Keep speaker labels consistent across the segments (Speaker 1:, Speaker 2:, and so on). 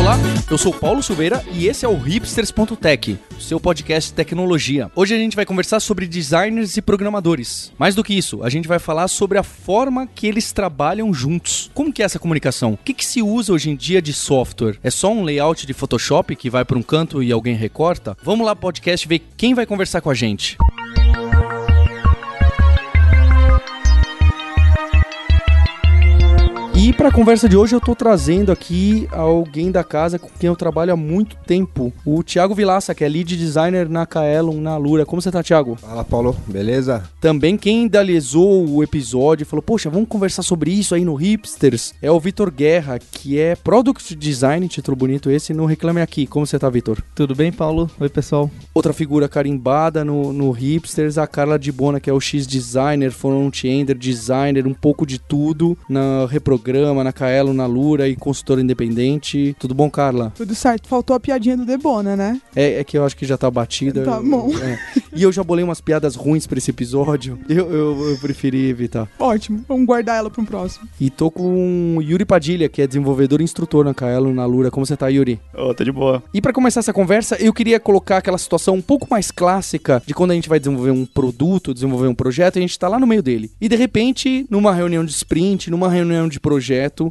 Speaker 1: Olá, eu sou Paulo Silveira e esse é o hipsters.tech, seu podcast de tecnologia. Hoje a gente vai conversar sobre designers e programadores. Mais do que isso, a gente vai falar sobre a forma que eles trabalham juntos. Como que é essa comunicação? O que, que se usa hoje em dia de software? É só um layout de Photoshop que vai para um canto e alguém recorta? Vamos lá podcast ver quem vai conversar com a gente. E para a conversa de hoje eu tô trazendo aqui alguém da casa com quem eu trabalho há muito tempo, o Thiago Vilaça, que é lead designer na Kaelon, na Lura. Como você tá, Thiago?
Speaker 2: Fala, Paulo, beleza?
Speaker 1: Também quem idealizou o episódio e falou: "Poxa, vamos conversar sobre isso aí no Hipsters", é o Vitor Guerra, que é product design, título bonito esse, no Reclame Aqui. Como você tá, Vitor?
Speaker 3: Tudo bem, Paulo? Oi, pessoal.
Speaker 1: Outra figura carimbada no, no Hipsters, a Carla de Bona, que é o X designer, front-ender, designer, um pouco de tudo na reprograma na Kaelo, na Lura e consultora independente. Tudo bom, Carla?
Speaker 4: Tudo certo. Faltou a piadinha do Debona, né?
Speaker 1: É, é que eu acho que já tá batida.
Speaker 4: Tá bom.
Speaker 1: É. E eu já bolei umas piadas ruins pra esse episódio. Eu, eu, eu preferi evitar.
Speaker 4: Ótimo. Vamos guardar ela para um próximo.
Speaker 1: E tô com o Yuri Padilha, que é desenvolvedor e instrutor na Kaelo, na Lura. Como você tá, Yuri?
Speaker 5: Ô, oh, tá de boa.
Speaker 1: E para começar essa conversa, eu queria colocar aquela situação um pouco mais clássica de quando a gente vai desenvolver um produto, desenvolver um projeto, e a gente tá lá no meio dele. E de repente, numa reunião de sprint, numa reunião de projeto,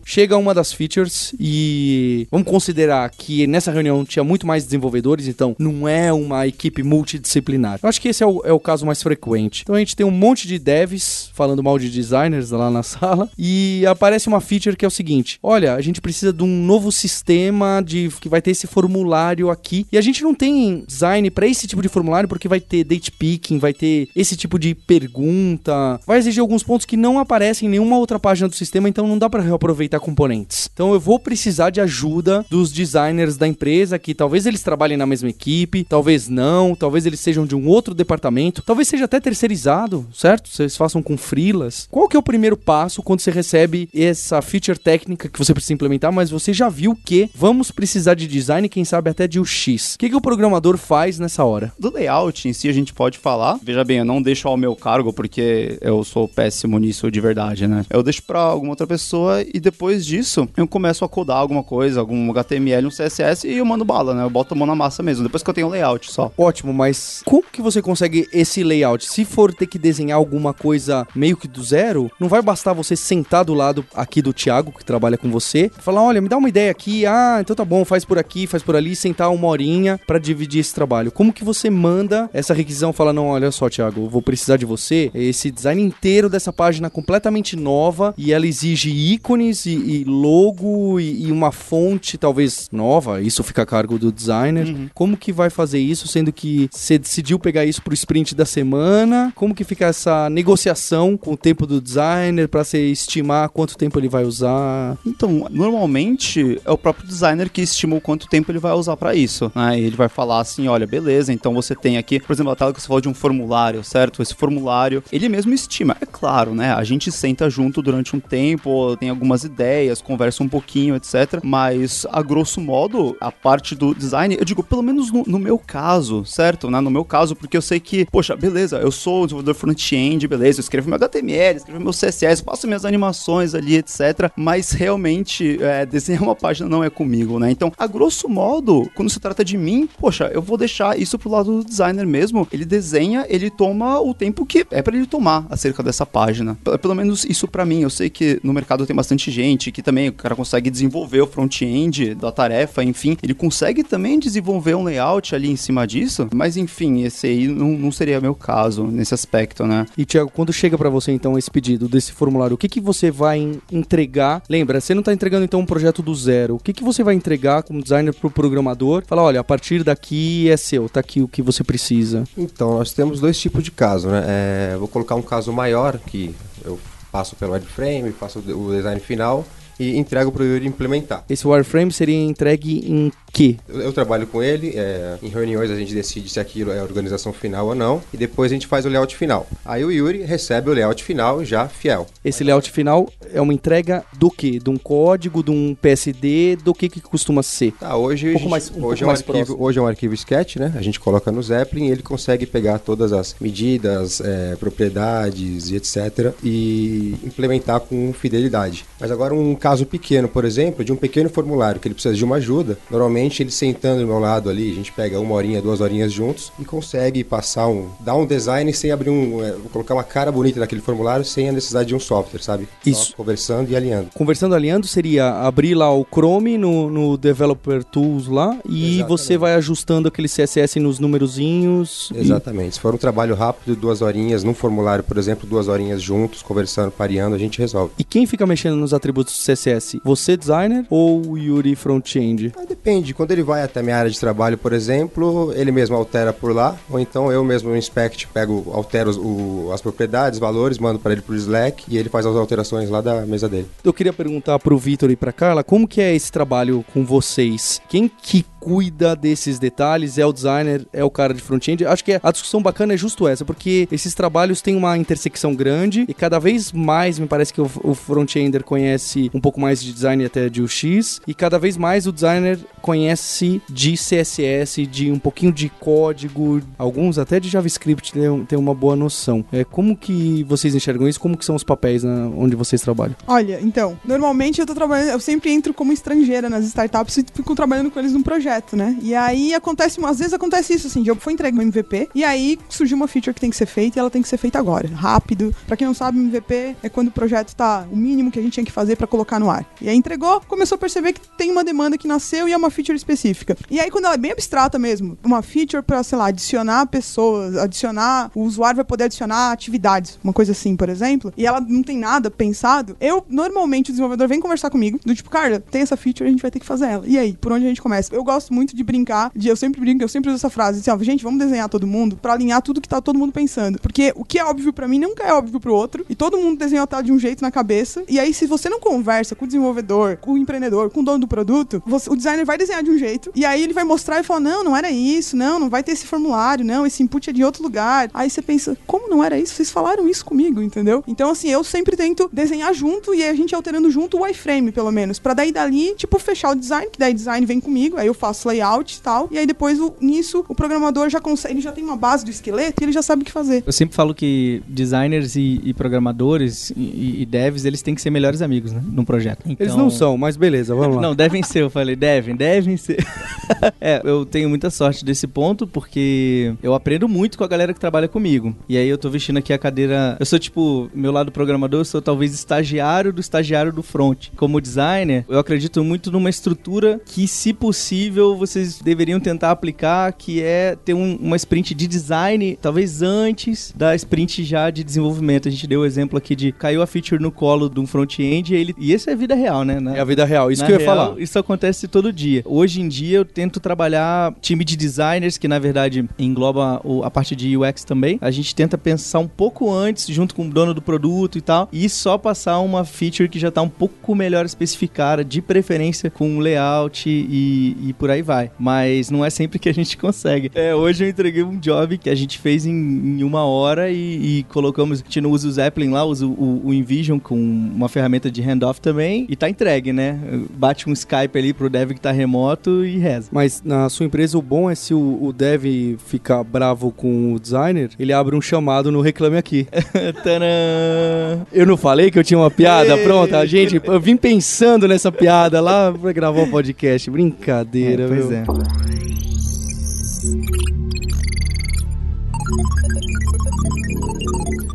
Speaker 1: chega uma das features e vamos considerar que nessa reunião tinha muito mais desenvolvedores, então não é uma equipe multidisciplinar. Eu acho que esse é o, é o caso mais frequente. Então a gente tem um monte de devs falando mal de designers lá na sala e aparece uma feature que é o seguinte: olha, a gente precisa de um novo sistema de que vai ter esse formulário aqui e a gente não tem design para esse tipo de formulário porque vai ter date picking, vai ter esse tipo de pergunta, vai exigir alguns pontos que não aparecem em nenhuma outra página do sistema, então não dá para reaproveitar componentes. Então eu vou precisar de ajuda dos designers da empresa que talvez eles trabalhem na mesma equipe, talvez não, talvez eles sejam de um outro departamento, talvez seja até terceirizado, certo? Vocês façam com freelas. Qual que é o primeiro passo quando você recebe essa feature técnica que você precisa implementar, mas você já viu que vamos precisar de design, quem sabe até de UX. O que, que o programador faz nessa hora?
Speaker 5: Do layout em si a gente pode falar. Veja bem, eu não deixo ao meu cargo porque eu sou péssimo nisso de verdade, né? Eu deixo para alguma outra pessoa e depois disso eu começo a codar alguma coisa, algum HTML, um CSS e eu mando bala, né? Eu boto a mão na massa mesmo, depois que eu tenho layout só.
Speaker 1: Ótimo, mas como que você consegue esse layout? Se for ter que desenhar alguma coisa meio que do zero, não vai bastar você sentar do lado aqui do Thiago, que trabalha com você, falar: olha, me dá uma ideia aqui, ah, então tá bom, faz por aqui, faz por ali, sentar uma horinha para dividir esse trabalho. Como que você manda essa requisição? Fala: não, olha só, Thiago, eu vou precisar de você, esse design inteiro dessa página completamente nova e ela exige ícones e, e logo e, e, uma fonte talvez nova, isso fica a cargo do designer. Uhum. Como que vai fazer isso, sendo que você decidiu pegar isso pro sprint da semana? Como que fica essa negociação com o tempo do designer para você estimar quanto tempo ele vai usar?
Speaker 5: Então, normalmente é o próprio designer que estima o quanto tempo ele vai usar para isso. Né? Ele vai falar assim, olha, beleza, então você tem aqui, por exemplo, a tela que você falou de um formulário, certo? Esse formulário, ele mesmo estima. É claro, né? A gente senta junto durante um tempo, tem algumas ideias, conversa um pouquinho, etc. Mas, a grosso modo, a parte do design, eu digo, pelo menos no, no meu caso, certo? Né? No meu caso, porque eu sei que, poxa, beleza, eu sou desenvolvedor front-end, beleza, eu escrevo meu HTML, escrevo meu CSS, faço minhas animações ali, etc. Mas realmente, é, desenhar uma página não é comigo, né? Então, a grosso modo, quando se trata de mim, poxa, eu vou deixar isso pro lado do designer mesmo. Ele desenha, ele toma o tempo que é para ele tomar acerca dessa página. Pelo menos isso para mim. Eu sei que no mercado tem bastante gente que também o cara consegue desenvolver o front-end da tarefa, enfim, ele consegue também desenvolver um layout ali em cima disso, mas enfim, esse aí não, não seria meu caso nesse aspecto, né?
Speaker 1: E Tiago, quando chega para você então esse pedido desse formulário, o que que você vai entregar? Lembra, você não tá entregando então um projeto do zero. O que que você vai entregar como designer pro programador? Fala, olha, a partir daqui é seu, tá aqui o que você precisa.
Speaker 2: Então, nós temos dois tipos de caso, né? É, vou colocar um caso maior que eu passo pelo wireframe, faço o design final e entrego para o Yuri implementar.
Speaker 1: Esse wireframe seria entregue em quê?
Speaker 2: Eu, eu trabalho com ele, é, em reuniões a gente decide se aquilo é a organização final ou não, e depois a gente faz o layout final. Aí o Yuri recebe o layout final já fiel.
Speaker 1: Esse layout final é uma entrega do quê? De um código, de um PSD, do que que costuma ser?
Speaker 2: Tá, hoje,
Speaker 1: Um
Speaker 2: gente-
Speaker 1: mais- um
Speaker 2: hoje, é um arquivo,
Speaker 1: próximo.
Speaker 2: hoje é um arquivo sketch, né? A gente coloca no Zeppelin e ele consegue pegar todas as medidas, é, propriedades e etc. e implementar com fidelidade. Mas agora um caso pequeno, por exemplo, de um pequeno formulário que ele precisa de uma ajuda, normalmente ele sentando do meu lado ali, a gente pega uma horinha, duas horinhas juntos e consegue passar um, dar um design sem abrir um, é, colocar uma cara bonita naquele formulário sem a necessidade de um software, sabe? Só
Speaker 1: Isso.
Speaker 2: conversando e alinhando.
Speaker 1: Conversando alinhando seria abrir lá o Chrome no, no Developer Tools lá e
Speaker 2: Exatamente.
Speaker 1: você vai ajustando aquele CSS nos numerozinhos. e-
Speaker 2: Exatamente. Se for um trabalho rápido, duas horinhas, num formulário, por exemplo, duas horinhas juntos, conversando, pareando, a gente resolve.
Speaker 1: E quem fica mexendo nos atributos do CSS? Você, designer, ou o Yuri Frontend?
Speaker 2: Ah, depende. Quando ele vai até minha área de trabalho, por exemplo, ele mesmo altera por lá, ou então eu mesmo no inspect pego, altero o- as propriedades, valores, mando para ele pro Slack e ele faz as alterações lá da mesa dele.
Speaker 1: Eu queria perguntar pro Vitor e pra Carla, como que é esse trabalho com vocês? Quem que cuida desses detalhes? É o designer? É o cara de front-end? Acho que a discussão bacana é justo essa, porque esses trabalhos têm uma intersecção grande e cada vez mais me parece que o, front-ender conhece um pouco mais de design até de UX e cada vez mais o designer conhece de CSS, de um pouquinho de código, alguns até de JavaScript tem, tem uma boa noção. É, como que vocês enxergam isso? Como que são os papéis na- onde vocês trabalham?
Speaker 4: Olha, então, normalmente eu tô trabalhando, eu sempre entro como estrangeira nas startups e fico trabalhando com eles num projeto, né? E aí acontece, às vezes acontece isso assim, de eu foi entregue um MVP e aí surgiu uma feature que tem que ser feita e ela tem que ser feita agora, rápido. Pra quem não sabe, MVP é quando o projeto tá o mínimo que a gente tinha que fazer pra colocar no ar. E aí entregou, começou a perceber que tem uma demanda que nasceu e é uma feature específica. E aí quando ela é bem abstrata mesmo, uma feature pra, sei lá, adicionar pessoas, adicionar, o usuário vai poder adicionar atividades, uma coisa assim, por exemplo, e ela não tem nada pensado, eu normalmente o desenvolvedor vem conversar comigo, do tipo, cara, tem essa feature, a gente vai ter que fazer ela. E aí, por onde a gente começa? Eu gosto muito de brincar, de eu sempre brinco, eu sempre uso essa frase, assim, ó, gente, vamos desenhar todo mundo pra alinhar tudo que tá todo mundo pensando. Porque o que é óbvio pra mim nunca é óbvio pro outro, e todo mundo desenhou tá de um jeito na cabeça. E aí, se você não conversa com o desenvolvedor, com o empreendedor, com o dono do produto, você- o designer vai desenhar de um jeito, e aí ele vai mostrar e falar: não, não era isso, não, não vai ter esse formulário, não, esse input é de outro lugar. Aí você pensa, como não era isso? Vocês falaram isso comigo, entendeu? Então, assim, eu sempre tento desenhar junto e a gente alterando junto o iframe, pelo menos. Pra daí dali, tipo, fechar o design, que daí design vem comigo, aí eu faço layout e tal. E aí depois, o- nisso, o programador já consegue, ele já tem uma base do esqueleto e ele já sabe o que fazer.
Speaker 3: Eu sempre falo que designers e, e programadores e, e devs, eles têm que ser melhores amigos, né? Num projeto.
Speaker 1: Eles
Speaker 3: Então-
Speaker 1: não são, mas beleza, vamos lá.
Speaker 3: Não, devem ser, eu falei, devem, devem ser. é, eu tenho muita sorte desse ponto, porque eu aprendo muito com a galera que trabalha comigo. E aí eu tô vestindo aqui a cadeira. Eu sou tipo, meu lado programador, eu sou talvez estagiário do estagiário do front. Como designer, eu acredito muito numa estrutura que, se possível, vocês deveriam tentar aplicar, que é ter um- uma sprint de design, talvez antes da sprint já de desenvolvimento. A gente deu o exemplo aqui de caiu a feature no colo de um front-end e ele. E isso é vida real, né? Na-
Speaker 1: É a vida real, isso que eu ia
Speaker 3: real,
Speaker 1: falar.
Speaker 3: Isso acontece todo dia. Hoje em dia eu tento trabalhar time de designers, que na verdade engloba a parte de UX também. A gente tenta pensar um pouco antes, junto com o dono do produto e tal, e só passar uma feature que já tá um pouco melhor especificada, de preferência com layout e, e por aí vai. Mas não é sempre que a gente consegue. É, hoje eu entreguei um job que a gente fez em, em uma hora e, e colocamos. A gente não usa o Zeppelin lá, usa o, o InVision com uma ferramenta de handoff também e tá entregue, né? Bate um Skype ali pro dev que tá remoto e reza.
Speaker 1: Mas na sua empresa o bom é se o, o dev ficar bravo com o designer, ele abre um chamado no Reclame Aqui.
Speaker 3: Tadã!
Speaker 1: Eu não falei que eu tinha uma piada pronta? Gente, eu vim pensando nessa piada lá pra gravar o podcast. Brincadeira,
Speaker 3: É, pois
Speaker 1: viu?
Speaker 3: é.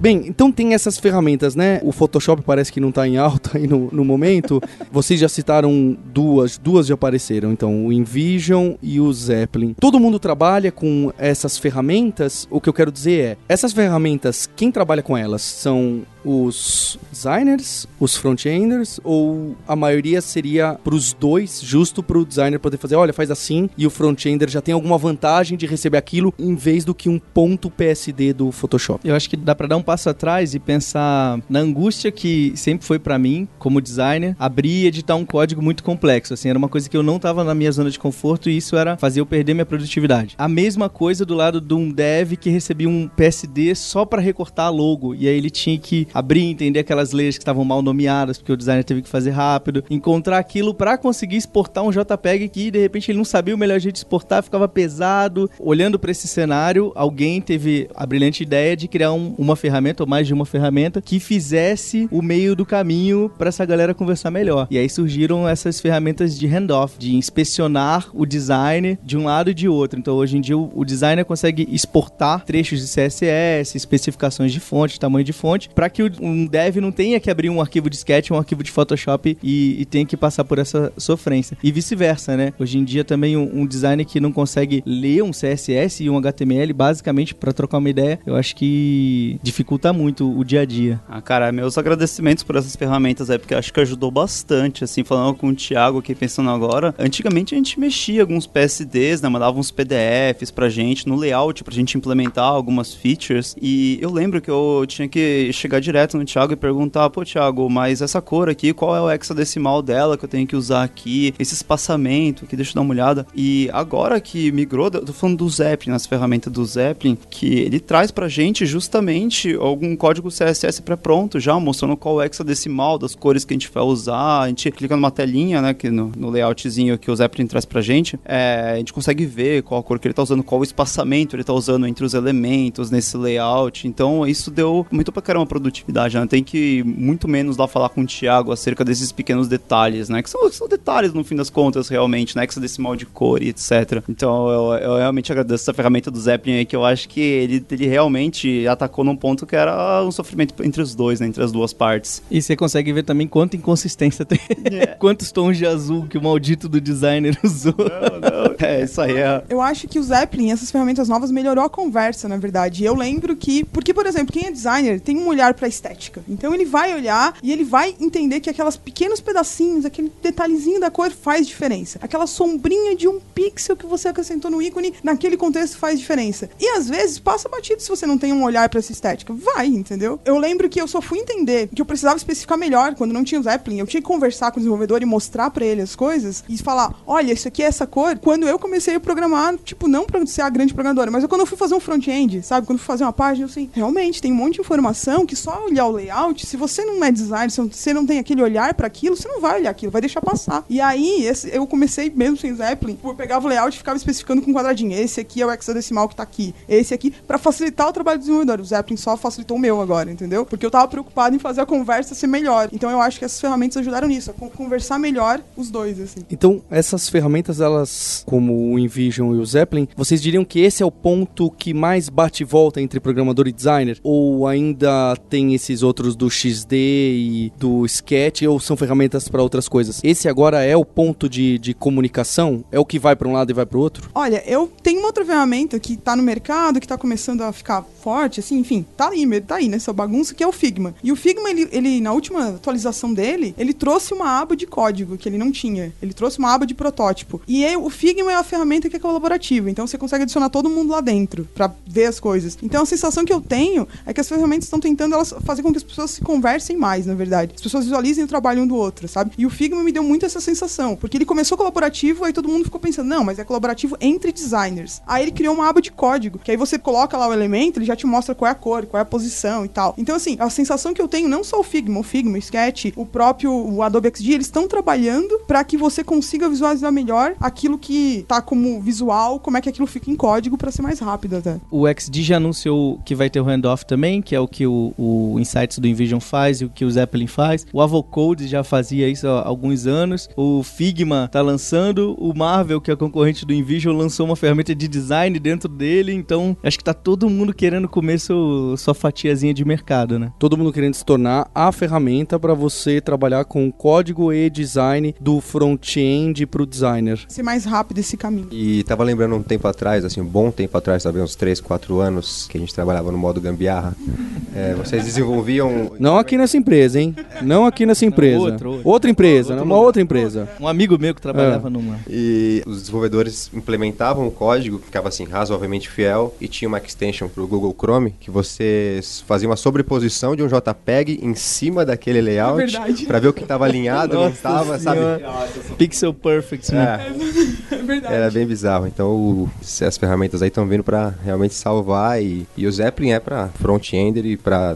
Speaker 1: Bem, então tem essas ferramentas, né? O Photoshop parece que não tá em alta aí no, no momento. Vocês já citaram duas, duas já apareceram, então, o InVision e o Zeppelin. Todo mundo trabalha com essas ferramentas? O que eu quero dizer é, essas ferramentas, quem trabalha com elas são os designers, os front-enders, ou a maioria seria pros dois, justo pro designer poder fazer, olha, faz assim, e o front-ender já tem alguma vantagem de receber aquilo, em vez do que um ponto PSD do Photoshop.
Speaker 3: Eu acho que dá pra dar um passo atrás e pensar na angústia que sempre foi pra mim, como designer, abrir e editar um código muito complexo. Assim, era uma coisa que eu não tava na minha zona de conforto e isso era fazer eu perder minha produtividade. A mesma coisa do lado de um dev que recebia um PSD só pra recortar logo. E aí ele tinha que abrir entender aquelas leis que estavam mal nomeadas, porque o designer teve que fazer rápido, encontrar aquilo pra conseguir exportar um JPEG que de repente ele não sabia o melhor jeito de exportar, ficava pesado. Olhando pra esse cenário, alguém teve a brilhante ideia de criar um- uma ferramenta, ou mais de uma ferramenta, que fizesse o meio do caminho pra essa galera conversar melhor. E aí surgiram essas ferramentas de handoff, de inspecionar o design de um lado e de outro. Então hoje em dia o, o designer consegue exportar trechos de CSS, especificações de fonte, tamanho de fonte, para que um dev não tenha que abrir um arquivo de Sketch, um arquivo de Photoshop e, e tenha que passar por essa sofrência. E vice-versa, né? Hoje em dia também um, um designer que não consegue ler um CSS e um HTML basicamente para trocar uma ideia, eu acho que dificulta muito o dia a dia.
Speaker 5: Ah, cara, meus agradecimentos por essas ferramentas aí, porque acho que ajudou bastante, assim, falando com o Thiago aqui, pensando agora. Antigamente a gente mexia alguns PSDs, né, mandava uns PDFs pra gente, no layout, pra gente implementar algumas features, e eu lembro que eu tinha que chegar direto no Thiago e perguntar, pô, Thiago, mas essa cor aqui, qual é o hexadecimal dela que eu tenho que usar aqui? Esse espaçamento aqui, deixa eu dar uma olhada. E agora que migrou, eu tô falando do Zeppelin, nas ferramentas do Zeppelin, que ele traz pra gente justamente algum código CSS pré-pronto já, mostrando qual é o hexadecimal das cores que a gente vai usar. A gente clica numa telinha, né, que no, no layoutzinho que o Zeppelin traz pra gente, é, a gente consegue ver qual cor que ele tá usando, qual o espaçamento ele tá usando entre os elementos nesse layout. Então isso deu muito pra caramba produtividade, né? Tem que muito menos lá falar com o Thiago acerca desses pequenos detalhes, né? Que são, são detalhes no fim das contas, realmente, né? Hexadecimal de cor e etc. Então eu, eu realmente agradeço essa ferramenta do Zeppelin aí, que eu acho que ele, ele realmente atacou num ponto que era um sofrimento entre os dois, né? Entre as duas partes.
Speaker 3: E você consegue ver também quanta inconsistência tem. Quantos tons de azul que o maldito do designer usou.
Speaker 5: É, isso aí é.
Speaker 4: Eu acho que o Zeppelin, essas ferramentas novas, melhorou a conversa, na verdade. E eu lembro que. Porque, por exemplo, quem é designer tem um olhar pra estética. Então ele vai olhar e ele vai entender que aquelas pequenos pedacinhos, aquele detalhezinho da cor faz diferença. Aquela sombrinha de um pixel que você acrescentou no ícone, naquele contexto faz diferença. E às vezes passa batido se você não tem um olhar pra essa estética. Vai, entendeu? Eu lembro que eu só fui entender que eu precisava especificar melhor quando não tinha o Zeppelin. Eu tinha que conversar com o desenvolvedor e mostrar pra ele as coisas e falar: olha, isso aqui é essa cor. Quando eu comecei a programar, tipo, não pra ser a grande programadora, mas eu, quando eu fui fazer um front-end, sabe? Quando eu fui fazer uma página, eu assim, realmente tem um monte de informação que só olhar o layout, se você não é designer, se você não tem aquele olhar pra aquilo, você não vai olhar aquilo, vai deixar passar. E aí, esse- eu comecei mesmo sem Zeppelin, eu pegava o layout e ficava especificando com um quadradinho. Esse aqui é o hexadecimal que tá aqui. Esse aqui, pra facilitar o trabalho do desenvolvedor. O Zeppelin só facilitou o meu agora, entendeu? Porque eu tava preocupado em fazer a conversa ser melhor. Então eu acho que essas ferramentas ajudaram nisso, a con- conversar melhor os dois, assim.
Speaker 1: Então, essas ferramentas, elas, como o InVision e o Zeppelin, vocês diriam que esse é o ponto que mais bate e volta entre programador e designer? Ou ainda tem esses outros do XD e do Sketch, ou são ferramentas para outras coisas? Esse agora é o ponto de, de comunicação? É o que vai para um lado e vai para o outro?
Speaker 4: Olha, eu tenho uma outra ferramenta que tá no mercado, que tá começando a ficar forte, assim, enfim, tá aí, tá aí nessa bagunça, que é o Figma. E o Figma, ele, ele, na última atualização dele, ele trouxe uma aba de código que ele não tinha. Ele trouxe uma aba de protótipo. E o Figma é uma ferramenta que é colaborativa, então você consegue adicionar todo mundo lá dentro pra ver as coisas. Então a sensação que eu tenho é que as ferramentas estão tentando elas fazer com que as pessoas se conversem mais, na verdade. As pessoas visualizem o trabalho um do outro, sabe? E o Figma me deu muito essa sensação, porque ele começou colaborativo, aí todo mundo ficou pensando, não, mas é colaborativo entre designers. Aí ele criou uma aba de código, que aí você coloca lá o elemento, ele já te mostra qual é a cor, qual é a posição e tal. Então, assim, a sensação que eu tenho, não só o Figma, o Figma, o Sketch, o próprio o Adobe XD, eles estão trabalhando para que você consiga visualizar melhor aquilo que tá como visual, como é que aquilo fica em código para ser mais rápido até.
Speaker 3: O XD já anunciou que vai ter o handoff também, que é o que o, o Insights do InVision faz e o que o Zeppelin faz. O Avocode já fazia isso há alguns anos. O Figma tá lançando. O Marvel, que é concorrente do InVision, lançou uma ferramenta de design dentro dele. Então, acho que tá todo mundo querendo comer seu, sua fatiazinha de mercado, né?
Speaker 1: Todo mundo querendo se tornar a ferramenta para você trabalhar com código e design do front-end para o designer.
Speaker 4: Ser mais rápido esse caminho.
Speaker 2: E tava lembrando um tempo atrás, assim, um bom tempo atrás, talvez uns 3, 4 anos, que a gente trabalhava no modo gambiarra. É, vocês desenvolviam.
Speaker 1: Não aqui nessa empresa, hein? Não aqui nessa empresa.
Speaker 3: outro, outro.
Speaker 1: Outra empresa,
Speaker 3: Outro
Speaker 1: né? uma
Speaker 3: lugar.
Speaker 1: outra empresa.
Speaker 3: Um amigo meu que trabalhava numa.
Speaker 2: E os desenvolvedores implementavam o código, ficava assim, razoavelmente fiel, e tinha uma extension pro Google Chrome, que você fazia uma sobreposição de um JPEG em cima daquele
Speaker 4: É
Speaker 2: layout
Speaker 4: verdade.
Speaker 2: pra ver o que tava alinhado, não tava, sabe?
Speaker 3: Pixel Perfect, né?
Speaker 2: É,
Speaker 4: É verdade.
Speaker 2: era bem bizarro. Então o- as ferramentas aí estão vindo pra realmente salvar e, e o Zeppelin é pra front-ender e pra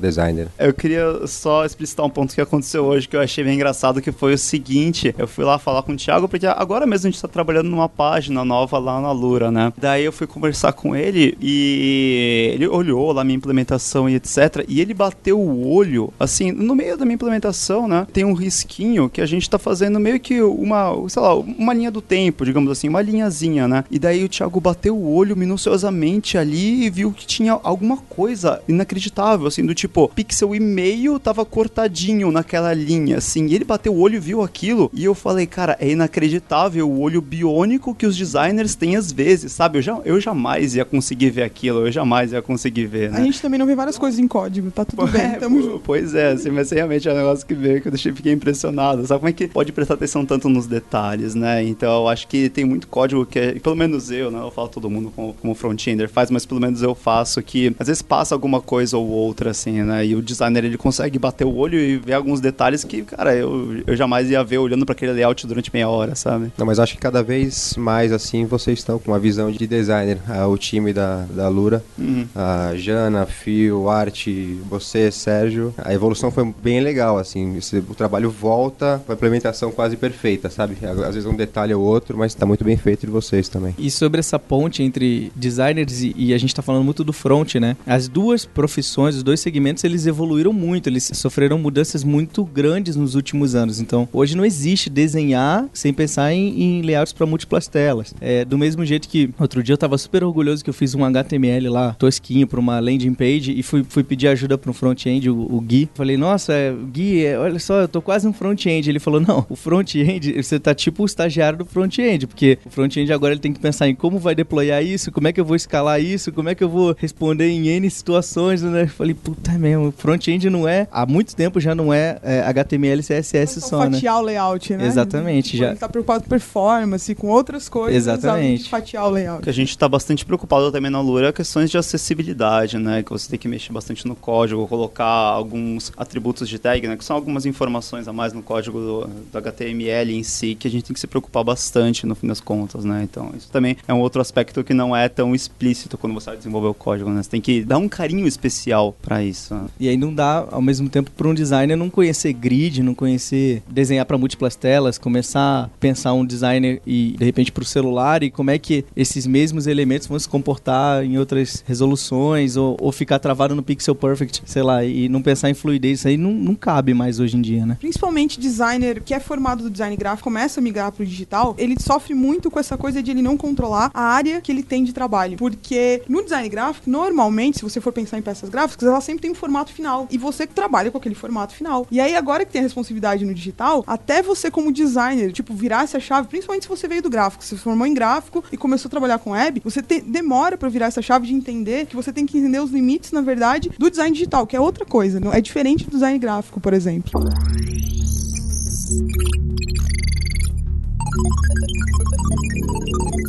Speaker 5: Eu queria só explicitar um ponto que aconteceu hoje que eu achei bem engraçado, que foi o seguinte, eu fui lá falar com o Thiago, porque agora mesmo a gente tá trabalhando numa página nova lá na Lura, né? Daí eu fui conversar com ele e ele olhou lá minha implementação e etc, e ele bateu o olho, assim, no meio da minha implementação, né? Tem um risquinho que a gente tá fazendo meio que uma, sei lá, uma linha do tempo, digamos assim, uma linhazinha, né? E daí o Thiago bateu o olho minuciosamente ali e viu que tinha alguma coisa inacreditável, assim, do tipo, pixel e meio tava cortadinho naquela linha, assim. E ele bateu o olho e viu aquilo. E eu falei, cara, é inacreditável o olho biônico que os designers têm às vezes, sabe? Eu, já, eu jamais ia conseguir ver aquilo, eu jamais ia conseguir ver, né?
Speaker 4: A gente também não vê várias coisas em código, tá tudo bem, tamo junto.
Speaker 5: Pois é, assim, mas realmente é um negócio que veio que eu deixei, fiquei impressionado. Sabe como é que pode prestar atenção tanto nos detalhes, né? Então eu acho que tem muito código que, é, pelo menos eu, né? Eu falo todo mundo como, como front-ender faz, mas pelo menos eu faço que às vezes passa alguma coisa ou outra, assim, né? E o designer ele consegue bater o olho e ver alguns detalhes que, cara, eu, eu jamais ia ver olhando para aquele layout durante meia hora, sabe?
Speaker 2: Não, mas acho que cada vez mais assim vocês estão com uma visão de designer. Ah, o time da, da Lura,
Speaker 5: Uhum.
Speaker 2: a Jana, Fio, Arte, você, Sérgio. A evolução foi bem legal, assim. esse- o trabalho volta com a implementação quase perfeita, sabe? Às vezes um detalhe ou outro, mas tá muito bem feito de vocês também.
Speaker 3: E sobre essa ponte entre designers e, e a gente tá falando muito do front, né? As duas profissões, os dois segmentos, eles evoluíram muito, eles sofreram mudanças muito grandes nos últimos anos. Então, hoje não existe desenhar sem pensar em, em layouts para múltiplas telas. É, do mesmo jeito que outro dia eu tava super orgulhoso que eu fiz um HTML lá, tosquinho, pra uma landing page e fui, fui pedir ajuda para um front-end, o, o Gui. Falei, nossa, é, Gui, é, olha só, eu tô quase um front-end. Ele falou, não, o front-end, você tá tipo o estagiário do front-end, porque o front-end agora ele tem que pensar em como vai deployar isso, como é que eu vou escalar isso, como é que eu vou responder em N situações, né? Eu falei, puta é mesmo, o front-end não é, há muito tempo já não é, é HTML e CSS
Speaker 4: Só
Speaker 3: só, né?
Speaker 4: fatiar o layout, né?
Speaker 3: Exatamente,
Speaker 4: Tipo,
Speaker 3: já.
Speaker 4: Ele tá preocupado com performance, com outras coisas.
Speaker 3: Exatamente.
Speaker 4: além de fatiar o
Speaker 5: O
Speaker 4: layout.
Speaker 5: que a gente está bastante preocupado também na Lura é questões de acessibilidade, né? Que você tem que mexer bastante no código, colocar alguns atributos de tag, né? Que são algumas informações a mais no código do, do HTML em si, que a gente tem que se preocupar bastante no fim das contas, né? Então, isso também é um outro aspecto que não é tão explícito quando você vai desenvolver o código, né? Você tem que dar um carinho especial para isso. né?
Speaker 3: E aí não dá, ao mesmo tempo, para um designer não conhecer grid, não conhecer desenhar para múltiplas telas, começar a pensar um designer e, de repente, para o celular e como é que esses mesmos elementos vão se comportar em outras resoluções ou, ou ficar travado no Pixel Perfect, sei lá, e não pensar em fluidez. Isso aí não, não cabe mais hoje em dia, né?
Speaker 4: Principalmente designer que é formado do design gráfico, começa a migrar pro digital, ele sofre muito com essa coisa de ele não controlar a área que ele tem de trabalho. Porque no design gráfico, normalmente, se você for pensar em peças gráficas, ela sempre tem um formato final. E você trabalha com aquele formato final. E aí, agora que tem a responsabilidade no digital, até você, como designer, tipo, virar essa chave, principalmente se você veio do gráfico, se formou em gráfico e começou a trabalhar com web, você te- demora pra virar essa chave de entender que você tem que entender os limites, na verdade, do design digital, que é outra coisa. Não é diferente do design gráfico, por exemplo.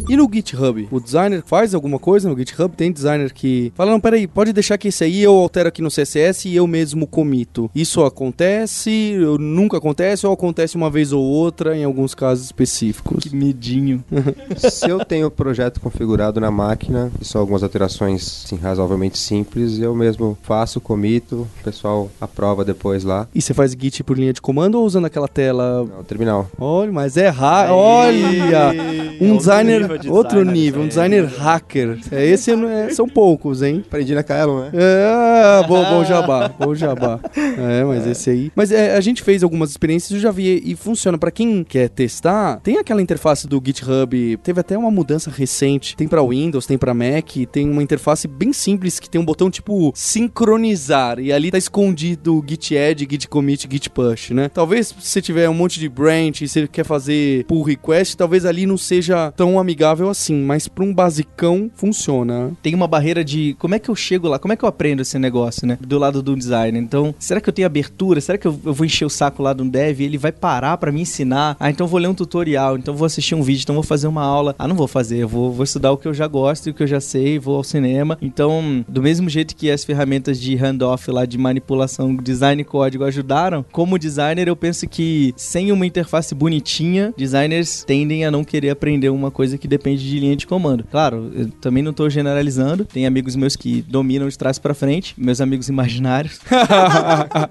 Speaker 1: E no GitHub? O designer faz alguma coisa no GitHub? Tem designer que fala, não, peraí, pode deixar que esse aí eu altero aqui no CSS e eu mesmo comito. Isso acontece, ou nunca acontece, ou acontece uma vez ou outra em alguns casos específicos.
Speaker 3: Que medinho.
Speaker 2: Se eu tenho o projeto configurado na máquina, e são algumas alterações assim, razoavelmente simples, eu mesmo faço, comito, o pessoal aprova depois lá.
Speaker 1: E você faz Git por linha de comando ou usando aquela tela?
Speaker 2: Não, terminal.
Speaker 1: Olha, mas é raro. Olha! Um designer,
Speaker 5: de
Speaker 1: outro
Speaker 5: designer,
Speaker 1: nível, um designer hacker. É, esse não é- são poucos, hein?
Speaker 2: Aprendi na Kaelon, né?
Speaker 1: É, bom, bom jabá, bom jabá. É, mas esse aí. Mas é, a gente fez algumas experiências, eu já vi e funciona. Pra quem quer testar, tem aquela interface do GitHub. Teve até uma mudança recente. Tem pra Windows, tem pra Mac. Tem uma interface bem simples que tem um botão tipo sincronizar. E ali tá escondido o Git Add, Git Commit, Git Push, né? Talvez se você tiver um monte de branch e você quer fazer pull request, talvez ali não seja tão amigável amigável assim, mas pra um basicão funciona.
Speaker 3: Tem uma barreira de como é que eu chego lá, como é que eu aprendo esse negócio, né? Do lado do design. Então, será que eu tenho abertura? Será que eu, eu vou encher o saco lá um dev ele vai parar pra me ensinar? Ah, então vou ler um tutorial, então vou assistir um vídeo, então vou fazer uma aula. Ah, não vou fazer, vou, vou estudar o que eu já gosto e o que eu já sei, vou ao cinema. Então, do mesmo jeito que as ferramentas de handoff lá de manipulação, design e código ajudaram, como designer eu penso que sem uma interface bonitinha, designers tendem a não querer aprender uma coisa que depende de linha de comando. Claro, eu também não tô generalizando, tem amigos meus que dominam de trás pra frente, meus amigos imaginários.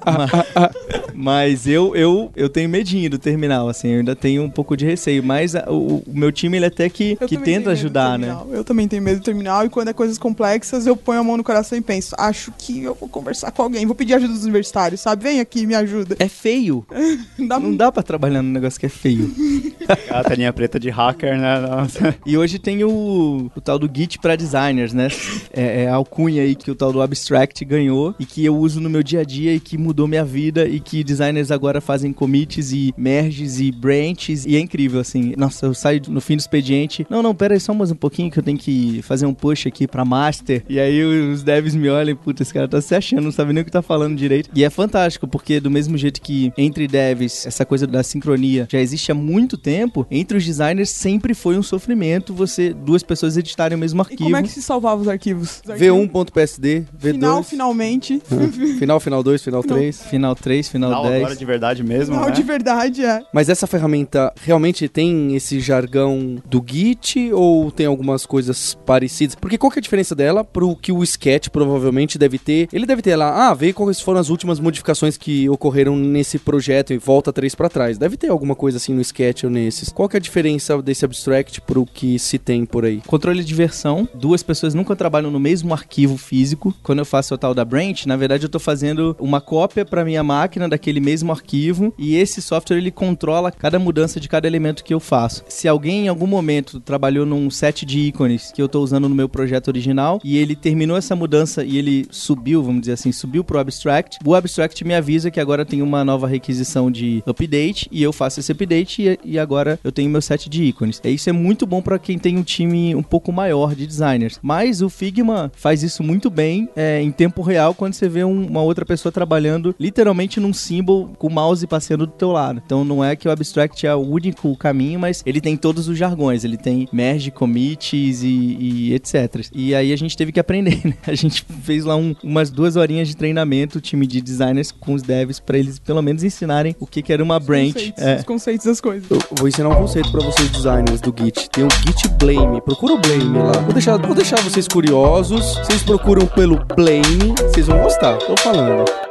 Speaker 3: mas, mas eu, eu, eu tenho medinho do terminal, assim, eu ainda tenho um pouco de receio, mas a- o, o meu time ele até que,
Speaker 4: Eu
Speaker 3: que tenta ajudar, né?
Speaker 4: Eu também tenho medo do terminal e quando é coisas complexas eu ponho a mão no coração e penso, acho que eu vou conversar com alguém, vou pedir ajuda dos universitários, sabe? Vem aqui, me ajuda.
Speaker 3: É feio.
Speaker 4: Dá
Speaker 3: Não dá pra trabalhar num negócio que é feio.
Speaker 5: A telinha preta de hacker, né? Nossa.
Speaker 3: E hoje tem o, o tal do Git para designers, né? É, é a alcunha aí que o tal do Abstract ganhou e que eu uso no meu dia a dia e que mudou minha vida e que designers agora fazem commits e merges e branches e é incrível, assim. Nossa, eu saio no fim do expediente. Não, não, pera aí só mais um pouquinho que eu tenho que fazer um push aqui pra master. E aí os devs me olham e, puta, esse cara tá se achando, não sabe nem o que tá falando direito. E é fantástico, porque do mesmo jeito que entre devs, essa coisa da sincronia já existe há muito tempo, entre os designers sempre foi um sofrimento você, duas pessoas editarem o mesmo
Speaker 4: E
Speaker 3: arquivo.
Speaker 4: como é que se salvava os arquivos? Os arquivos?
Speaker 1: V1.psd, V2,
Speaker 4: Final, finalmente.
Speaker 1: final, final 2, final
Speaker 4: Não.
Speaker 1: 3.
Speaker 3: Final 3, final
Speaker 5: Não,
Speaker 3: 10.
Speaker 5: agora de verdade mesmo,
Speaker 4: Final
Speaker 5: né?
Speaker 4: de verdade, é.
Speaker 1: Mas essa ferramenta realmente tem esse jargão do Git ou tem algumas coisas parecidas? Porque qual que é a diferença dela pro que o Sketch provavelmente deve ter? Ele deve ter lá, ah, vê quais foram as últimas modificações que ocorreram nesse projeto e volta três pra trás. Deve ter alguma coisa assim no Sketch ou nesses. Qual que é a diferença desse abstract pro que se tem por aí?
Speaker 3: Controle de versão, duas pessoas nunca trabalham no mesmo arquivo físico. Quando eu faço o tal da branch, na verdade eu tô fazendo uma cópia para minha máquina daquele mesmo arquivo e esse software ele controla cada mudança de cada elemento que eu faço. Se alguém em algum momento trabalhou num set de ícones que eu tô usando no meu projeto original e ele terminou essa mudança e ele subiu, vamos dizer assim, subiu pro abstract, o abstract me avisa que agora tem uma nova requisição de update e eu faço esse update e, agora eu tenho meu set de ícones. E isso é muito bom para quem tem um time um pouco maior de designers. Mas o Figma faz isso muito bem é, em tempo real quando você vê um- uma outra pessoa trabalhando literalmente num símbolo com o mouse passeando do teu lado. Então não é que o abstract é o único caminho, mas ele tem todos os jargões. Ele tem merge, commits e, e etc. E aí a gente teve que aprender, né? A gente fez lá um- umas duas horinhas de treinamento, o time de designers com os devs, para eles pelo menos ensinarem o que, que era uma branch.
Speaker 4: Conceitos,
Speaker 3: É.
Speaker 4: Os conceitos das coisas.
Speaker 1: Eu vou ensinar um conceito pra vocês designers do Git. Tem o Git Blame. Procura o Blame lá. Vou deixar, vou deixar vocês curiosos. Vocês procuram pelo Blame, vocês vão gostar. Tô falando.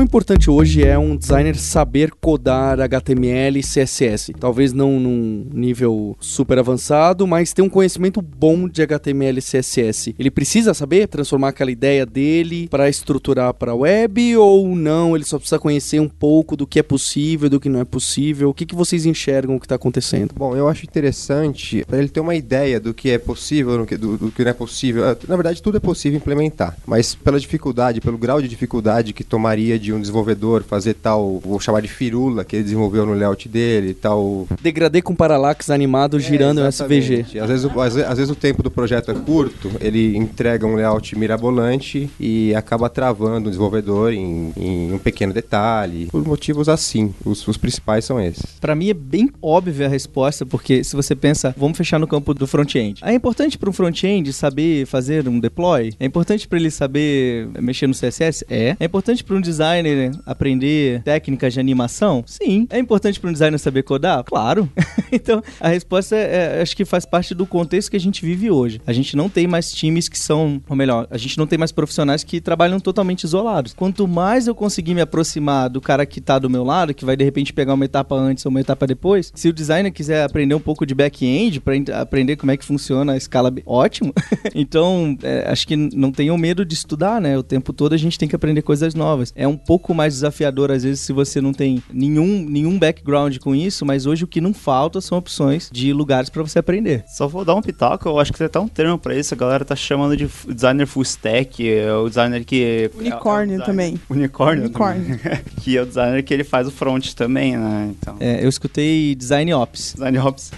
Speaker 1: Quão importante hoje é um designer saber codar HTML e CSS? Talvez não num nível super avançado, mas ter um conhecimento bom de HTML e CSS. Ele precisa saber transformar aquela ideia dele para estruturar para web ou não? Ele só precisa conhecer um pouco do que é possível, do que não é possível. O que, que vocês enxergam que está acontecendo?
Speaker 2: Bom, eu acho interessante para ele ter uma ideia do que é possível, do que, do, do que não é possível. Ah, Na verdade, tudo é possível implementar, mas pela dificuldade, pelo grau de dificuldade que tomaria de um desenvolvedor fazer tal, vou chamar de firula, que ele desenvolveu no layout dele, tal.
Speaker 1: Degradê com paralaxe animado girando
Speaker 2: É,
Speaker 1: em SVG.
Speaker 2: Às vezes, o, às, às vezes o tempo do projeto é curto, ele entrega um layout mirabolante e acaba travando o desenvolvedor em, em um pequeno detalhe, por motivos assim. Os, os principais são esses.
Speaker 3: Pra mim é bem óbvia a resposta, porque se você pensa, vamos fechar no campo do front-end. É importante para um front-end saber fazer um deploy? É importante para ele saber mexer no CSS? É. É importante para um designer aprender técnicas de animação? Sim. É importante para um designer saber codar? Claro. então, a resposta é, é, acho que faz parte do contexto que a gente vive hoje. A gente não tem mais times que são, ou melhor, a gente não tem mais profissionais que trabalham totalmente isolados. Quanto mais eu conseguir me aproximar do cara que tá do meu lado, que vai de repente pegar uma etapa antes ou uma etapa depois, se o designer quiser aprender um pouco de back-end para aprender como é que funciona a escala, ótimo. então, é, acho que não tenham medo de estudar, né? O tempo todo a gente tem que aprender coisas novas. É um pouco mais desafiador às vezes se você não tem nenhum nenhum background com isso, mas hoje o que não falta são opções de lugares pra você aprender.
Speaker 5: Só vou dar um pitaco, eu acho que tem até um termo pra isso, a galera tá chamando de designer full stack, é o designer que...
Speaker 4: Unicórnio
Speaker 5: é o designer-
Speaker 4: também.
Speaker 5: Unicórnio?
Speaker 4: Unicórnio.
Speaker 5: também. que é o designer que ele faz o front também, né? Então,
Speaker 3: É, eu escutei Design Ops.
Speaker 5: design ops.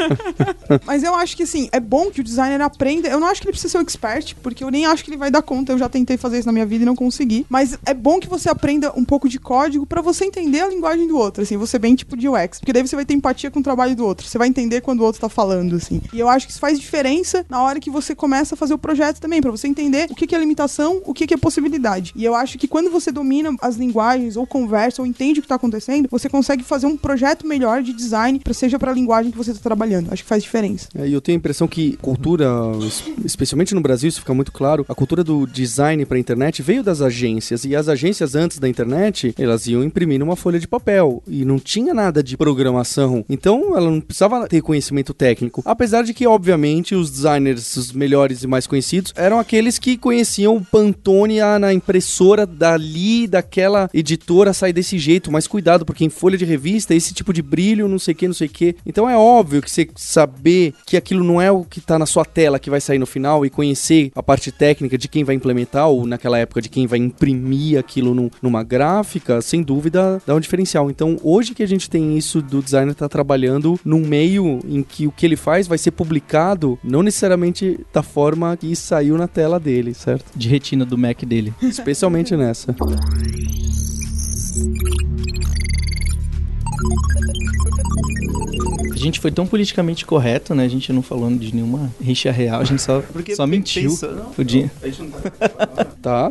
Speaker 4: Mas eu acho que assim, é bom que o designer aprenda. Eu não acho que ele precisa ser um expert, porque eu nem acho que ele vai dar conta. Eu já tentei fazer isso na minha vida e não consegui. Mas é bom que você aprenda um pouco de código pra você entender a linguagem do outro, assim, você bem tipo de UX. Porque daí você vai ter empatia com o trabalho do outro. Você vai entender quando o outro tá falando, assim. E eu acho que isso faz diferença na hora que você começa a fazer o projeto também, pra você entender o que, é limitação, o que, é possibilidade. E eu acho que quando você domina as linguagens, ou conversa, ou entende o que tá acontecendo, você consegue fazer um projeto melhor de design, pra, seja pra linguagem que você tá trabalhando. Acho que faz diferença.
Speaker 1: É, e eu tenho a impressão que cultura, es- especialmente no Brasil, isso fica muito claro, a cultura do design para internet veio das agências e as agências antes da internet, elas iam imprimir numa folha de papel e não tinha nada de programação. Então, ela não precisava ter conhecimento técnico. Apesar de que, obviamente, os designers os melhores e mais conhecidos eram aqueles que conheciam o Pantone na impressora dali, daquela editora sair desse jeito, mas cuidado, porque em folha de revista esse tipo de brilho, não sei o que, não sei o que. Então é óbvio que você saber que aquilo não é o que tá na sua tela que vai sair no final e conhecer a parte técnica de quem vai implementar ou naquela época de quem vai imprimir aquilo num- numa gráfica, sem dúvida dá um diferencial. Então hoje que a gente tem isso do designer tá trabalhando num meio em que o que ele faz vai ser publicado não necessariamente da forma que saiu na tela dele, certo?
Speaker 3: De retina do Mac dele.
Speaker 1: Especialmente nessa.
Speaker 3: A gente foi tão politicamente correto, né? A gente não falando de nenhuma rixa real, a gente só, só mentiu.
Speaker 5: Pensa, não,
Speaker 3: o dia.
Speaker 5: a gente não
Speaker 1: Tá, tá.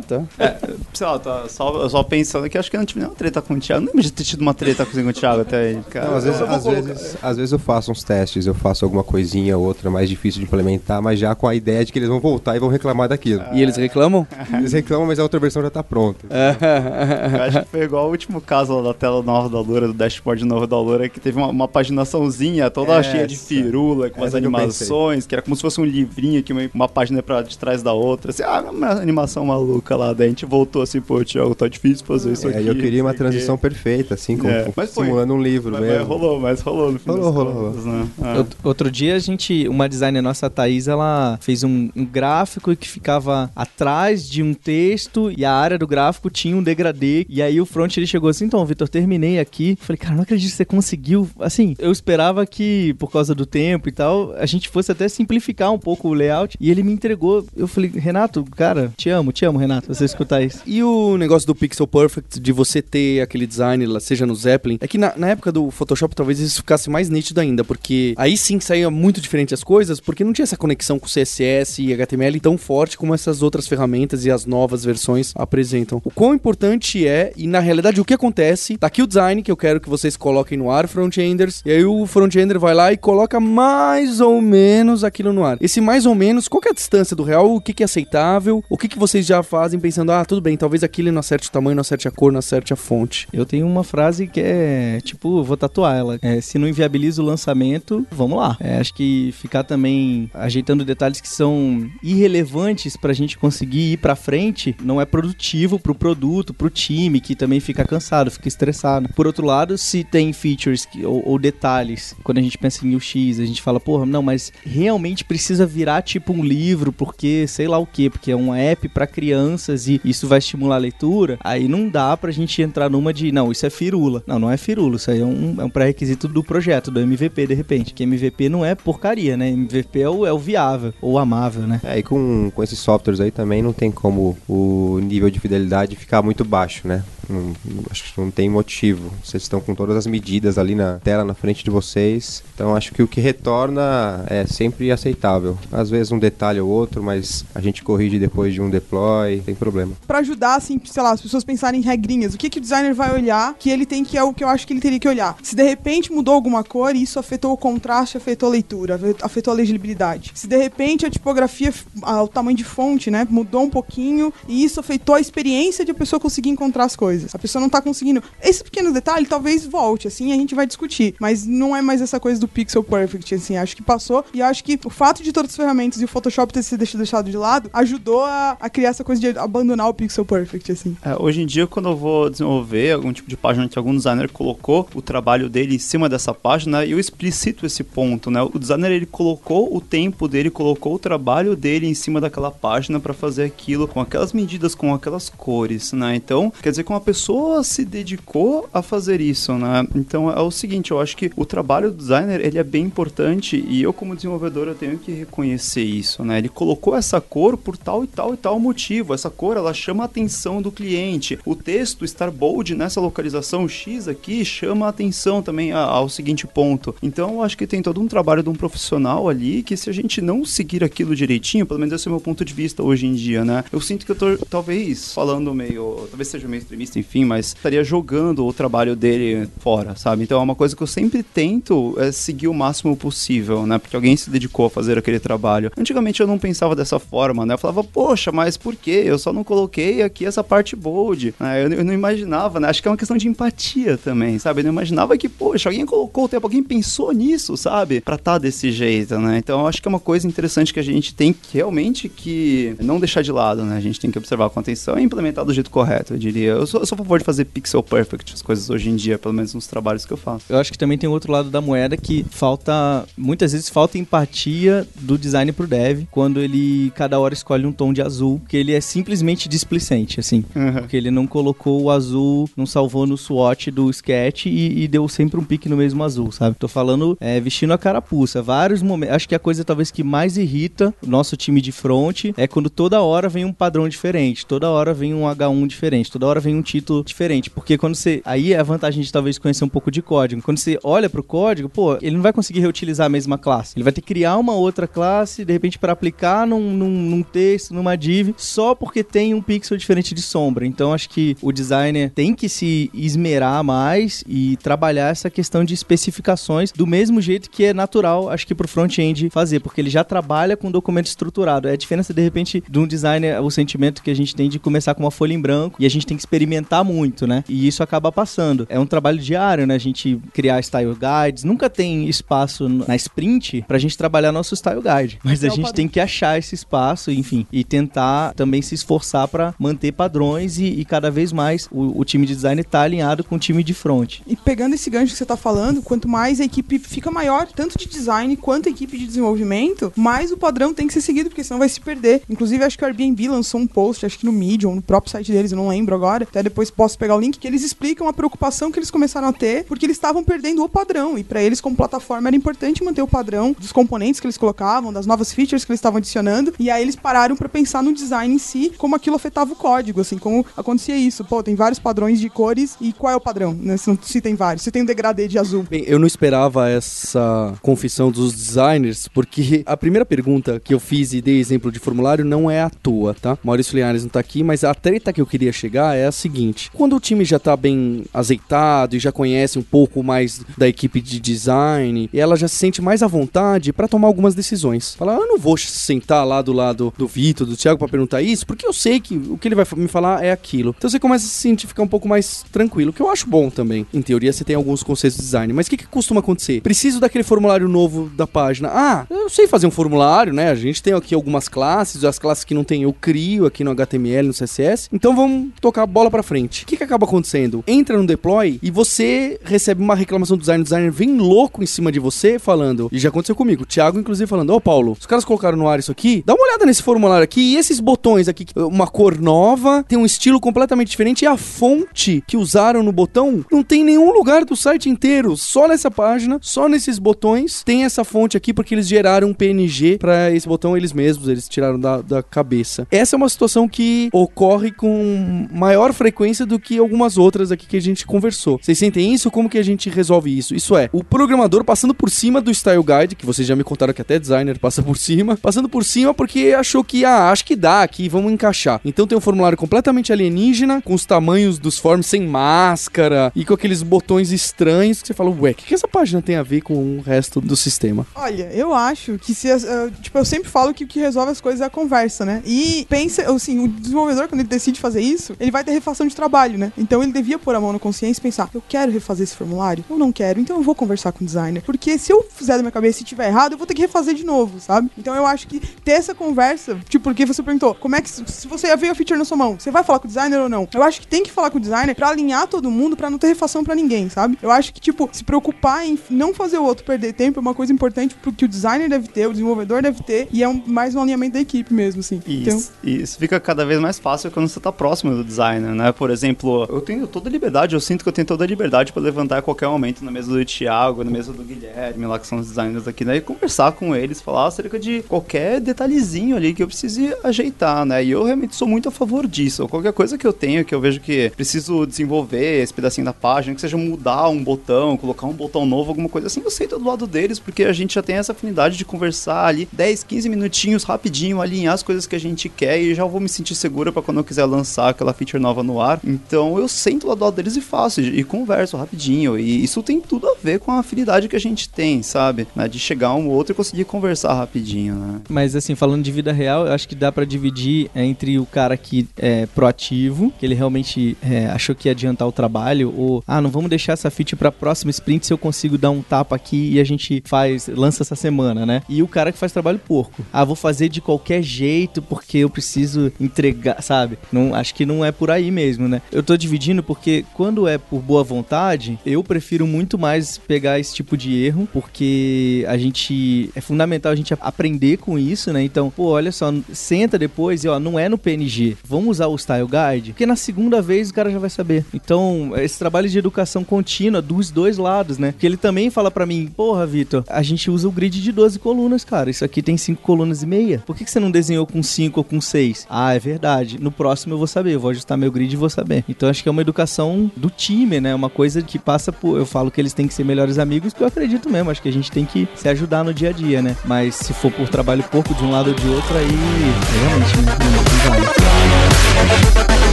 Speaker 5: sei lá, tá só, só pensando que acho que eu não tive nenhuma treta com o Thiago. Não lembro de ter tido uma treta com o Thiago até aí. Cara,
Speaker 2: Não, às vezes, às, vezes, às vezes eu faço uns testes, eu faço alguma coisinha ou outra mais difícil de implementar, mas já com a ideia de que eles vão voltar e vão reclamar daquilo.
Speaker 1: E eles reclamam?
Speaker 2: Eles reclamam, mas a outra versão já tá pronta.
Speaker 5: Eu acho que foi igual o último caso lá da tela nova da Loura, do dashboard novo da Loura, que teve uma, uma paginaçãozinha toda cheia de
Speaker 2: Essa.
Speaker 5: firula, com umas
Speaker 2: Essa eu
Speaker 5: animações, que era como se fosse um livrinho, que uma, uma página pra de trás da outra. Assim, ah, uma animação maluca lá. Daí a gente voltou assim, pô, Thiago, tá difícil fazer isso
Speaker 2: É,
Speaker 5: aqui.
Speaker 2: eu queria uma transição perfeita, assim, com,
Speaker 5: É, mas foi.
Speaker 2: simulando um livro
Speaker 5: Mas,
Speaker 2: mesmo.
Speaker 5: mas rolou, mas rolou no fim
Speaker 2: Rolou, rolou,
Speaker 5: contas, né? Ah.
Speaker 3: Out- Outro dia a gente, uma designer nossa, a Thaís, ela fez um, um gráfico que ficava atrás de um texto e a área do gráfico tinha um degradê. E aí o front ele chegou assim, então, Vitor, terminei aqui. Falei, cara, não acredito que você conseguiu. Assim, eu esperava que, por causa do tempo e tal, a gente fosse até simplificar um pouco o layout. E ele me entregou. Eu falei, Renato, cara, te amo, te amo, Renato, você escutar isso.
Speaker 1: E o negócio do Pixel Perfect, de você ter aquele design, seja no Zeppelin, é que na, na época do Photoshop talvez isso ficasse mais nítido ainda, porque aí sim saía muito diferente as coisas, porque não tinha essa conexão com CSS e HTML tão forte como essas outras ferramentas e as novas versões apresentam. O quão importante é, e na realidade o que acontece, tá aqui o design que eu quero que vocês coloquem no ar, frontenders, e aí o frontender vai lá e coloca mais ou menos aquilo no ar. Esse mais ou menos, qual é a distância do real, o que, que é aceitável, o que, que vocês já fazem pensando, ah, tudo bem, talvez aquilo não acerte o tamanho, não acerte a cor, não acerte a fonte.
Speaker 3: Eu tenho uma frase que é, tipo, vou tatuar ela. É, se não inviabiliza o lançamento, vamos lá. É, acho que ficar também ajeitando detalhes que são irrelevantes pra gente conseguir ir pra frente não é produtivo pro produto, pro time, que também fica cansado, fica estressado. Por outro lado, se tem features que- ou, ou detalhes, quando a gente pensa em UX, a gente fala, porra, não, mas realmente precisa virar tipo um livro, porque sei lá o quê, porque é um app pra crianças e isso vai estimular a leitura, aí não dá pra gente entrar numa de, não, isso é firula. Não, não é firula, isso aí é um, é um pré-requisito do projeto, do MVP, de repente. Que MVP não é porcaria, né? MVP é o, é o viável, ou amável, né?
Speaker 2: É, e com, com esses softwares aí também não tem como o nível de fidelidade ficar muito baixo, né? Não- acho que não tem motivo. Vocês estão com todas as medidas ali na tela na frente de vocês. Então acho que o que retorna é sempre aceitável. Às vezes um detalhe ou outro, mas a gente corrige depois de um deploy, sem problema.
Speaker 4: Pra ajudar, assim, sei lá, as pessoas pensarem em regrinhas. O que, que o designer vai olhar que ele tem que é o que eu acho que ele teria que olhar. Se de repente mudou alguma cor, isso afetou o contraste, afetou a leitura, afe- afetou a legibilidade. Se de repente a tipografia, a- o tamanho de fonte, né, mudou um pouquinho e isso afetou a experiência de a pessoa conseguir encontrar as coisas. A pessoa não tá conseguindo. Esse pequeno detalhe talvez volte, assim, a gente vai discutir. Mas não é mais essa coisa do pixel perfect, assim, acho que passou. E acho que o fato de todas as ferramentas e o Photoshop ter sido deixado de lado ajudou a, a criar essa coisa de abandonar o Pixel Perfect, assim.
Speaker 5: É, hoje em dia, quando eu vou desenvolver algum tipo de página que algum designer colocou o trabalho dele em cima dessa página, eu explicito esse ponto, né? O designer ele colocou o tempo dele, colocou o trabalho dele em cima daquela página para fazer aquilo com aquelas medidas, com aquelas cores, né? Então, quer dizer que uma pessoa se dedicou a fazer isso, né? Então é o seguinte, eu acho que o trabalho do designer ele é bem importante e eu como desenvolvedor eu tenho que reconhecer isso, né? Ele colocou essa cor por tal e tal e tal motivo. Essa cor ela chama a atenção do cliente. O texto estar bold nessa localização X aqui chama a atenção também ao seguinte ponto. Então eu acho que tem todo um trabalho de um profissional ali que se a gente não seguir aquilo direitinho, pelo menos esse é o meu ponto de vista hoje em dia, né? Eu sinto que eu tô talvez falando meio, talvez seja meio extremista, enfim, mas estaria jogando o trabalho dele fora, sabe? Então é uma coisa que eu sempre tento é seguir o máximo possível, né? Porque alguém se dedicou a fazer aquele trabalho. Antigamente eu não pensava dessa forma, né? Eu falava, poxa, mas por quê? Eu só não coloquei aqui essa parte bold. Né? Eu, eu, não imaginava, né? Acho que é uma questão de empatia também, sabe? Eu não imaginava que, poxa, alguém colocou o tempo, alguém pensou nisso, sabe? Pra tá desse jeito, né? Então eu acho que é uma coisa interessante que a gente tem que realmente que não deixar de lado, né? A gente tem que observar com atenção e implementar do jeito correto, eu diria. Eu sou, eu sou a favor de fazer pixel perfect as coisas hoje em dia, pelo menos nos trabalhos que eu faço.
Speaker 3: Eu acho que também tem outro lado da moeda que falta, muitas vezes falta empatia do design pro dev quando ele cada hora escolhe um tom de azul, que ele é simplesmente displicente, assim. Uhum. Porque ele não colocou o azul, não salvou no swatch do sketch e, e deu sempre um pique no mesmo azul, sabe? Tô falando é, vestindo a carapuça. Vários momentos. Acho que a coisa talvez que mais irrita o nosso time de front é quando toda hora vem um padrão diferente, toda hora vem um H1 diferente, toda hora vem um título diferente. Porque quando você. Aí é a vantagem de talvez conhecer um pouco de código. Quando você olha pro código, pô, ele não vai conseguir reutilizar a mesma classe. Ele vai ter que criar uma outra classe, de repente, para aplicar num, num, num, texto, numa div, só porque tem um pixel diferente de sombra. Então acho que o designer tem que se esmerar mais e trabalhar essa questão de especificações do mesmo jeito que é natural, acho que pro front-end fazer, porque ele já trabalha com documento estruturado. É a diferença, de repente, de um designer, o sentimento que a gente tem de começar com uma folha em branco e a gente tem que experimentar muito, né? E isso acaba passando. É um trabalho diário, né? A gente criar style guides. Nunca tem espaço na sprint pra gente trabalhar nosso style guide. Mas a é gente tem que achar esse espaço, enfim, e tentar também se esforçar para manter padrões e, e, cada vez mais o, o, time de design tá alinhado com o time de front.
Speaker 4: E pegando esse gancho que você tá falando, quanto mais a equipe fica maior, tanto de design quanto a equipe de desenvolvimento, mais o padrão tem que ser seguido, porque senão vai se perder. Inclusive, acho que o Airbnb lançou um post, acho que no Medium, no próprio site deles, eu não lembro agora. Até depois posso pegar o link, que eles explicam a preocupação que eles começaram a ter, porque eles estavam perdendo o padrão. E para eles, como plataforma, era importante manter o padrão dos componentes que eles colocavam, das novas features que eles estavam adicionando. E aí eles pararam para pensar no design em si, como aquilo afetava o código, assim, como acontecia isso. Pô, tem vários padrões de cores e qual é o padrão? Né? Se, se tem vários. Se tem um degradê de azul.
Speaker 1: Bem, eu não esperava essa confissão dos designers, porque a primeira pergunta que eu fiz e dei exemplo de formulário não é à toa, tá? Maurício Linhares não tá aqui, mas a treta que eu queria chegar é a seguinte: quando o time já tá bem azeitado e já conhece um pouco mais da equipe de design, e ela já se sente mais à vontade para tomar algumas decisões. Fala, eu não vou sentar lá do lado do Vitor, do Thiago para perguntar isso, porque eu sei que o que ele vai me falar é aquilo. Então você começa a se sentir ficar um pouco mais tranquilo, que eu acho bom também. Em teoria você tem alguns conceitos de design, mas o que, que costuma acontecer? Preciso daquele formulário novo da página. Ah, eu sei fazer um formulário, né? A gente tem aqui algumas classes, as classes que não tem eu crio aqui no HTML, no CSS. Então vamos tocar a bola para frente. O que, que acaba acontecendo? Entra no deploy e você recebe uma reclamação do designer, o designer vem louco em cima de você falando, e já aconteceu comigo, o Thiago inclusive falando, ô oh, Paulo, os caras colocaram no ar isso aqui, dá uma olhada nesse formulário aqui, e esses botões aqui, uma cor nova, tem um estilo completamente diferente, e a fonte que usaram no botão não tem nenhum lugar do site inteiro, só nessa página, só nesses botões, tem essa fonte aqui porque eles geraram um PNG para esse botão eles mesmos, eles tiraram da, da cabeça. Essa é uma situação que ocorre com maior frequência do que algumas outras aqui que a gente conversou. Vocês sentem isso? Como que a gente resolve isso? Isso é, o programador passando por cima do Style Guide, que vocês já me contaram que até designer passa por cima, passando por cima porque achou que, ah, acho que dá aqui, vamos encaixar. Então tem um formulário completamente alienígena, com os tamanhos dos forms sem máscara e com aqueles botões estranhos que você fala, ué, o que, que essa página tem a ver com o resto do sistema?
Speaker 4: Olha, eu acho que se, uh, tipo, eu sempre falo que o que resolve as coisas é a conversa, né? E pensa, assim, o desenvolvedor, quando ele decide fazer isso, ele vai ter refação de trabalho, né? Então ele devia pôr a mão na consciência e pensar, eu quero refazer esse formulário? Eu não quero, então eu vou conversar com o designer. Porque se eu fizer da minha cabeça e tiver errado, eu vou ter que refazer de novo, sabe? Então eu acho que ter essa conversa, tipo, porque você perguntou, como como é que. Se você veio a feature na sua mão, você vai falar com o designer ou não? Eu acho que tem que falar com o designer pra alinhar todo mundo, pra não ter refação pra ninguém, sabe? Eu acho que, tipo, se preocupar em não fazer o outro perder tempo é uma coisa importante porque o designer deve ter, o desenvolvedor deve ter, e é um, mais um alinhamento da equipe mesmo, assim. Então,
Speaker 5: Isso, isso fica cada vez mais fácil quando você tá próximo do designer, né? Por exemplo, eu tenho toda a liberdade, eu sinto que eu tenho toda a liberdade pra levantar a qualquer momento na mesa do Thiago, na mesa do Guilherme, lá que são os designers aqui, né? E conversar com eles, falar acerca de qualquer detalhezinho ali que eu precise ajeitar, né? E eu realmente sou muito a favor disso. Qualquer coisa que eu tenho, que eu vejo que preciso desenvolver esse pedacinho da página, que seja mudar um botão, colocar um botão novo, alguma coisa assim, eu sei do lado deles, porque a gente já tem essa afinidade de conversar ali 10, 15 minutinhos rapidinho, alinhar as coisas que a gente quer e já vou me sentir segura pra quando eu quiser lançar aquela feature nova no ar. Então eu sento do lado deles e faço, e, e converso rapidinho. E isso tem tudo a ver com a afinidade que a gente tem, sabe? Né? De chegar um ou outro e conseguir conversar rapidinho, né?
Speaker 3: Mas assim, falando de vida real, eu acho que dá pra dividir entre o cara que é proativo, que ele realmente é, achou que ia adiantar o trabalho, ou ah, não vamos deixar essa feature pra próxima sprint se eu consigo dar um tapa aqui e a gente faz, lança essa semana, né? E o cara que faz trabalho porco. Ah, vou fazer de qualquer jeito porque eu preciso entregar, sabe? Não, acho que não é por aí mesmo, né? Eu tô dividindo porque quando é por boa vontade, eu prefiro muito mais pegar esse tipo de erro, porque a gente é fundamental a gente aprender com isso, né? Então, pô, olha só, senta depois e ó, não é no PNG. Vamos usar o Style Guide, porque na segunda vez o cara já vai saber. Então, esse trabalho de educação contínua dos dois lados, né? Que ele também fala para mim, porra, Vitor, a gente usa o grid de 12 colunas, cara. Isso aqui tem 5 colunas e meia. Por que, que você não desenhou com 5 ou com 6? Ah, é verdade. No próximo eu vou saber, eu vou ajustar meu grid e vou saber. Então acho que é uma educação do time, né? Uma coisa que passa por. Eu falo que eles têm que ser melhores amigos, que eu acredito mesmo. Acho que a gente tem que se ajudar no dia a dia, né? Mas se for por trabalho pouco de um lado ou de outro, aí realmente não, não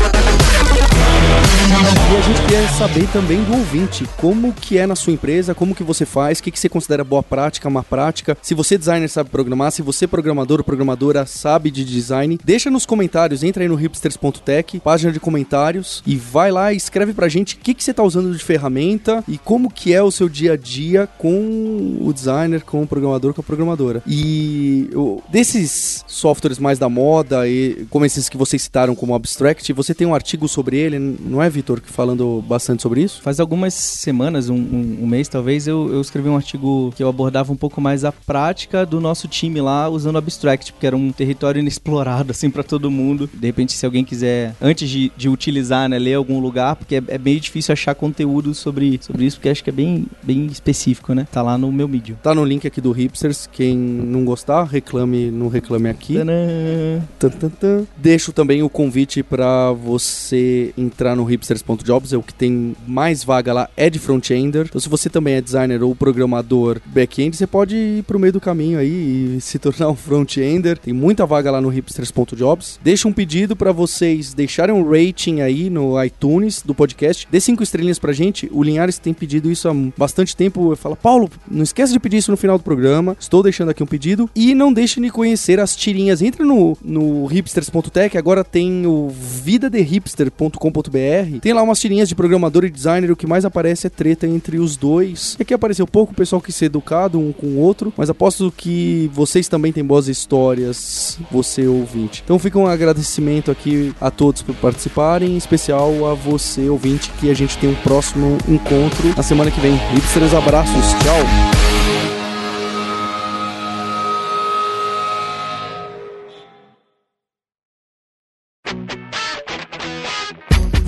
Speaker 3: vale.
Speaker 1: E a gente queria saber também do ouvinte, como que é na sua empresa, como que você faz, o que, que você considera boa prática, má prática, se você designer sabe programar, se você programador ou programadora sabe de design, deixa nos comentários, entra aí no hipsters.tech, página de comentários, e vai lá e escreve pra gente o que, que você tá usando de ferramenta e como que é o seu dia a dia com o designer, com o programador, com a programadora. E desses softwares mais da moda, e como esses que vocês citaram como Abstract, você tem um artigo sobre ele, não é, Vitor, falando bastante sobre isso?
Speaker 3: Faz algumas semanas, um, um- um mês talvez, eu, eu escrevi um artigo que eu abordava um pouco mais a prática do nosso time lá usando o Abstract, porque era um território inexplorado, assim, pra todo mundo. De repente, se alguém quiser, antes de, de utilizar, né, ler algum lugar, porque é, é bem difícil achar conteúdo sobre, sobre isso, porque acho que é bem, bem específico, né? Tá lá no meu Medium.
Speaker 1: Tá no link aqui do Hipsters. Quem não gostar, reclame, não reclame aqui.
Speaker 3: Tadã!
Speaker 1: Deixo também o convite para você entrar no hipsters.jobs, é o que tem mais vaga lá é de front-ender. Então se você também é designer ou programador back-end, você pode ir pro meio do caminho aí e se tornar um front-ender. Tem muita vaga lá no hipsters.jobs. Deixa um pedido para vocês deixarem um rating aí no iTunes do podcast. Dê cinco estrelinhas pra gente. O Linhares tem pedido isso há bastante tempo. Eu falo, Paulo, não esquece de pedir isso no final do programa. Estou deixando aqui um pedido. E não deixe de conhecer as tirinhas. Entre no, no hipsters.tech. Agora tem o Tem lá umas tirinhas de programador e designer. O que mais aparece é treta entre os dois. E aqui apareceu pouco o pessoal que ser educado um com o outro. Mas aposto que vocês também têm boas histórias, você ouvinte. Então fica um agradecimento aqui a todos por participarem. Em especial a você, ouvinte, que a gente tem um próximo encontro na semana que vem. Hipsters, abraços. Tchau.